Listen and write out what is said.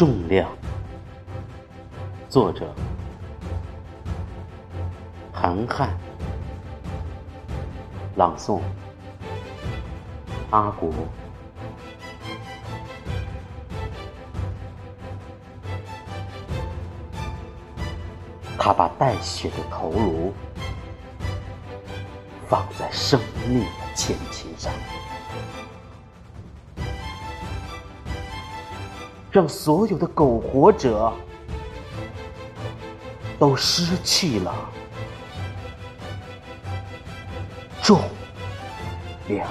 重量。作者：韩汉。朗诵：阿国。他把带血的头颅放在生命的前琴上，让所有的苟活者都失去了重量。